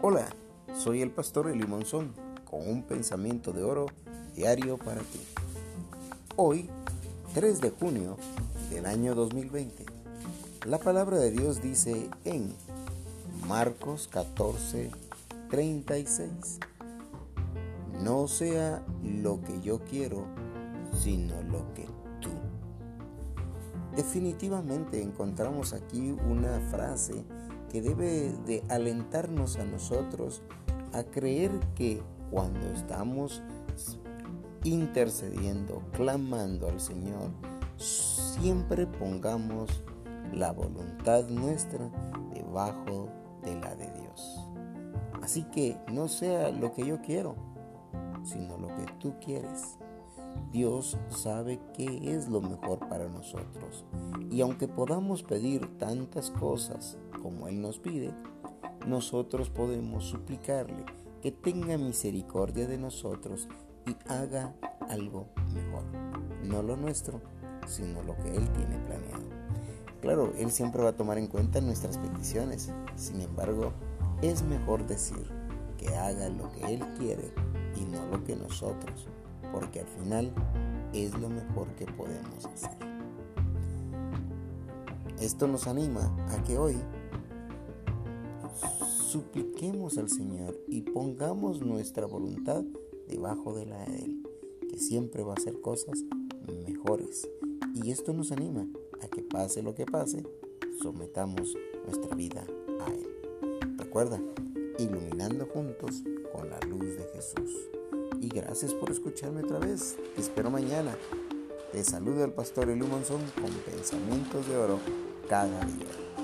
Hola, soy el pastor Eli Monzón con un pensamiento de oro diario para ti. Hoy, 3 de junio del año 2020, la palabra de Dios dice en Marcos 14, 36, no sea lo que yo quiero, sino lo que tú. Definitivamente encontramos aquí una frase que debe de alentarnos a nosotros a creer que cuando estamos intercediendo, clamando al Señor, siempre pongamos la voluntad nuestra debajo de la de Dios. Así que no sea lo que yo quiero, sino lo que tú quieres. Dios sabe qué es lo mejor para nosotros. Y aunque podamos pedir tantas cosas como Él nos pide, nosotros podemos suplicarle que tenga misericordia de nosotros y haga algo mejor. No lo nuestro, sino lo que Él tiene planeado. Claro, Él siempre va a tomar en cuenta nuestras peticiones. Sin embargo, es mejor decir que haga lo que Él quiere y no lo que nosotros, porque al final es lo mejor que podemos hacer. Esto nos anima a que hoy supliquemos al Señor y pongamos nuestra voluntad debajo de la de Él, que siempre va a hacer cosas mejores. Y esto nos anima a que pase lo que pase, sometamos nuestra vida a Él. Recuerda, iluminando juntos con la luz de Jesús. Y gracias por escucharme otra vez. Te espero mañana. Te saluda el pastor Monzón con pensamientos de oro cada día.